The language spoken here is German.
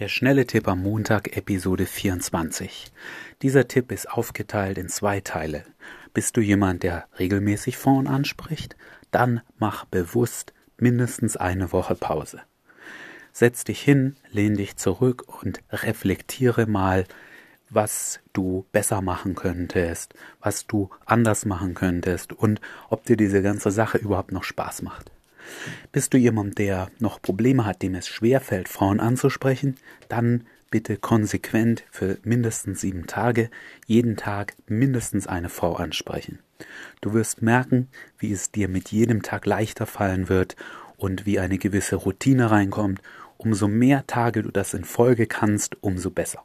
Der schnelle Tipp am Montag, Episode 24. Dieser Tipp ist aufgeteilt in zwei Teile. Bist du jemand, der regelmäßig Frauen anspricht? Dann mach bewusst mindestens eine Woche Pause. Setz dich hin, lehn dich zurück und reflektiere mal, was du besser machen könntest, was du anders machen könntest und ob dir diese ganze Sache überhaupt noch Spaß macht. Bist du jemand, der noch Probleme hat, dem es schwerfällt, Frauen anzusprechen, dann bitte konsequent für mindestens sieben Tage jeden Tag mindestens eine Frau ansprechen. Du wirst merken, wie es dir mit jedem Tag leichter fallen wird und wie eine gewisse Routine reinkommt. Umso mehr Tage du das in Folge kannst, umso besser.